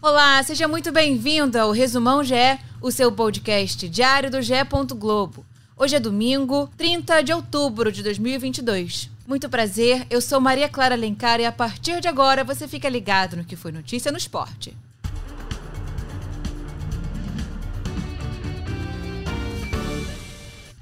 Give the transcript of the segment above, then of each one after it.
Olá, seja muito bem-vindo ao Resumão GE, o seu podcast diário do GE. Globo. Hoje é domingo, 30 de outubro de 2022. Muito prazer, eu sou Maria Clara Lencar e a partir de agora você fica ligado no que foi notícia no esporte.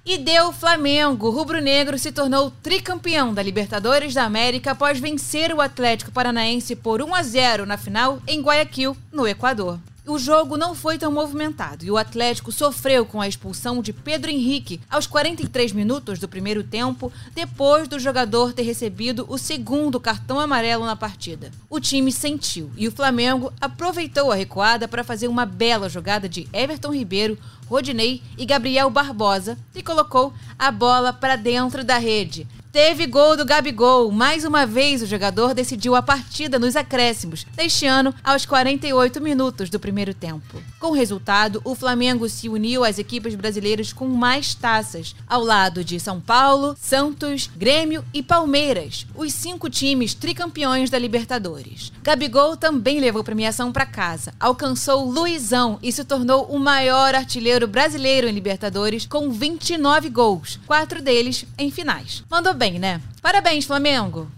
E deu Flamengo. O rubro-negro se tornou tricampeão da Libertadores da América após vencer o Atlético Paranaense por 1 a 0 na final em Guayaquil, no Equador. O jogo não foi tão movimentado e o Atlético sofreu com a expulsão de Pedro Henrique aos 43 minutos do primeiro tempo, depois do jogador ter recebido o segundo cartão amarelo na partida. O time sentiu e o Flamengo aproveitou a recuada para fazer uma bela jogada de Everton Ribeiro, Rodinei e Gabriel Barbosa e colocou a bola para dentro da rede. Teve gol do Gabigol. Mais uma vez, o jogador decidiu a partida nos acréscimos, deste ano aos 48 minutos do primeiro tempo. Com o resultado, o Flamengo se uniu às equipes brasileiras com mais taças, ao lado de São Paulo, Santos, Grêmio e Palmeiras, os cinco times tricampeões da Libertadores. Gabigol também levou premiação para casa, alcançou Luizão e se tornou o maior artilheiro brasileiro em Libertadores com 29 gols, quatro deles em finais. Mandou bem né? Parabéns, Flamengo!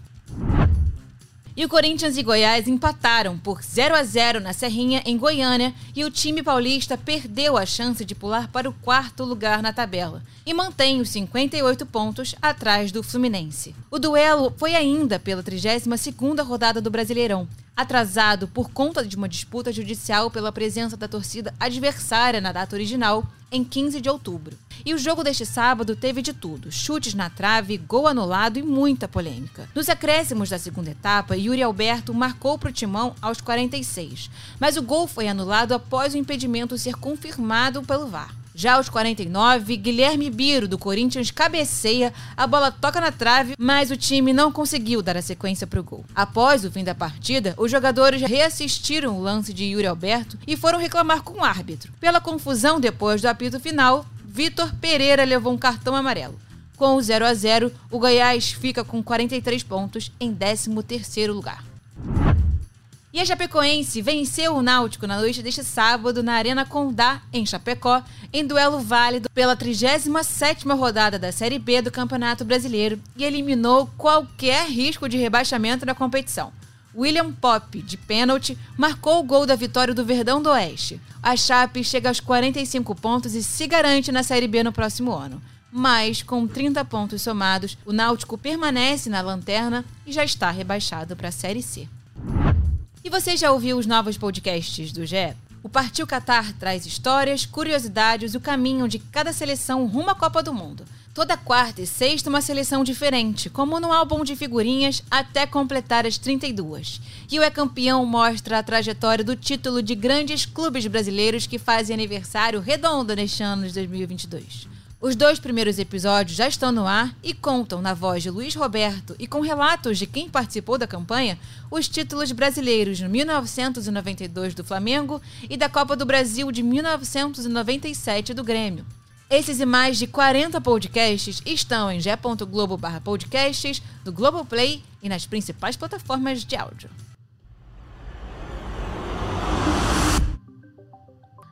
E o Corinthians e Goiás empataram por 0 a 0 na Serrinha, em Goiânia, e o time paulista perdeu a chance de pular para o quarto lugar na tabela e mantém os 58 pontos atrás do Fluminense. O duelo foi ainda pela 32ª rodada do Brasileirão, atrasado por conta de uma disputa judicial pela presença da torcida adversária na data original, em 15 de outubro. E o jogo deste sábado teve de tudo: chutes na trave, gol anulado e muita polêmica. Nos acréscimos da segunda etapa, Yuri Alberto marcou para o timão aos 46, mas o gol foi anulado após o impedimento ser confirmado pelo VAR. Já aos 49, Guilherme Biro, do Corinthians, cabeceia, a bola toca na trave, mas o time não conseguiu dar a sequência para o gol. Após o fim da partida, os jogadores reassistiram o lance de Yuri Alberto e foram reclamar com o árbitro. Pela confusão depois do apito final, Vitor Pereira levou um cartão amarelo. Com o 0 a 0, o Goiás fica com 43 pontos em 13º lugar. E a Chapecoense venceu o Náutico na noite deste sábado na Arena Condá, em Chapecó, em duelo válido pela 37ª rodada da Série B do Campeonato Brasileiro e eliminou qualquer risco de rebaixamento na competição. William Pop, de pênalti, marcou o gol da vitória do Verdão do Oeste. A Chape chega aos 45 pontos e se garante na Série B no próximo ano. Mas, com 30 pontos somados, o Náutico permanece na lanterna e já está rebaixado para a Série C. E você já ouviu os novos podcasts do GE? O Partiu Qatar traz histórias, curiosidades e o caminho de cada seleção rumo à Copa do Mundo. Toda quarta e sexta uma seleção diferente, como no álbum de figurinhas até completar as 32. E o É Campeão mostra a trajetória do título de grandes clubes brasileiros que fazem aniversário redondo neste ano de 2022. Os dois primeiros episódios já estão no ar e contam, na voz de Luiz Roberto e com relatos de quem participou da campanha, os títulos brasileiros no 1992 do Flamengo e da Copa do Brasil de 1997 do Grêmio. Esses e mais de 40 podcasts estão em g.globo/podcasts, no Globoplay e nas principais plataformas de áudio.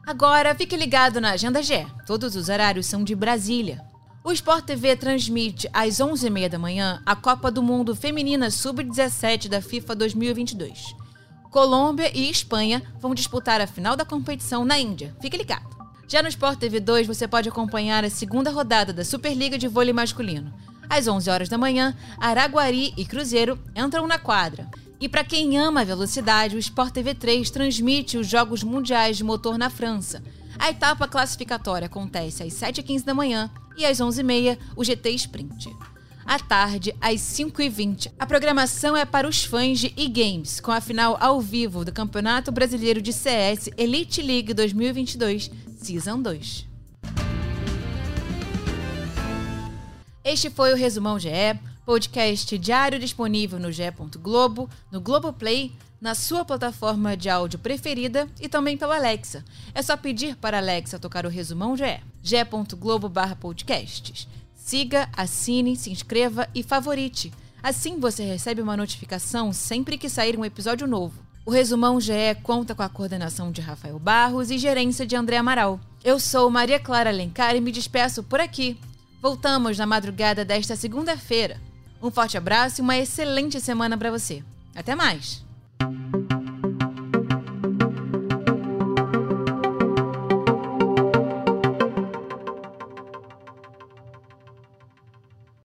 Agora fique ligado na Agenda G. Todos os horários são de Brasília. O Sport TV transmite às 11h30 da manhã a Copa do Mundo Feminina Sub-17 da FIFA 2022. Colômbia e Espanha vão disputar a final da competição na Índia. Fique ligado. Já no Sport TV 2 você pode acompanhar a segunda rodada da Superliga de Vôlei Masculino. Às 11 horas da manhã, Araguari e Cruzeiro entram na quadra. E para quem ama a velocidade, o Sport TV 3 transmite os Jogos Mundiais de Motor na França. A etapa classificatória acontece às 7h15 da manhã e às 11h30 o GT Sprint. À tarde, às 5h20, a programação é para os fãs de e-games, com a final ao vivo do Campeonato Brasileiro de CS Elite League 2022, Season 2. Este foi o Resumão GE Podcast diário disponível no G. Globo, no Globoplay, na sua plataforma de áudio preferida e também pela Alexa. É só pedir para a Alexa tocar o resumão GE. barra Podcasts. Siga, assine, se inscreva e favorite. Assim você recebe uma notificação sempre que sair um episódio novo. O Resumão GE conta com a coordenação de Rafael Barros e gerência de André Amaral. Eu sou Maria Clara Alencar e me despeço por aqui. Voltamos na madrugada desta segunda-feira um forte abraço e uma excelente semana para você. Até mais!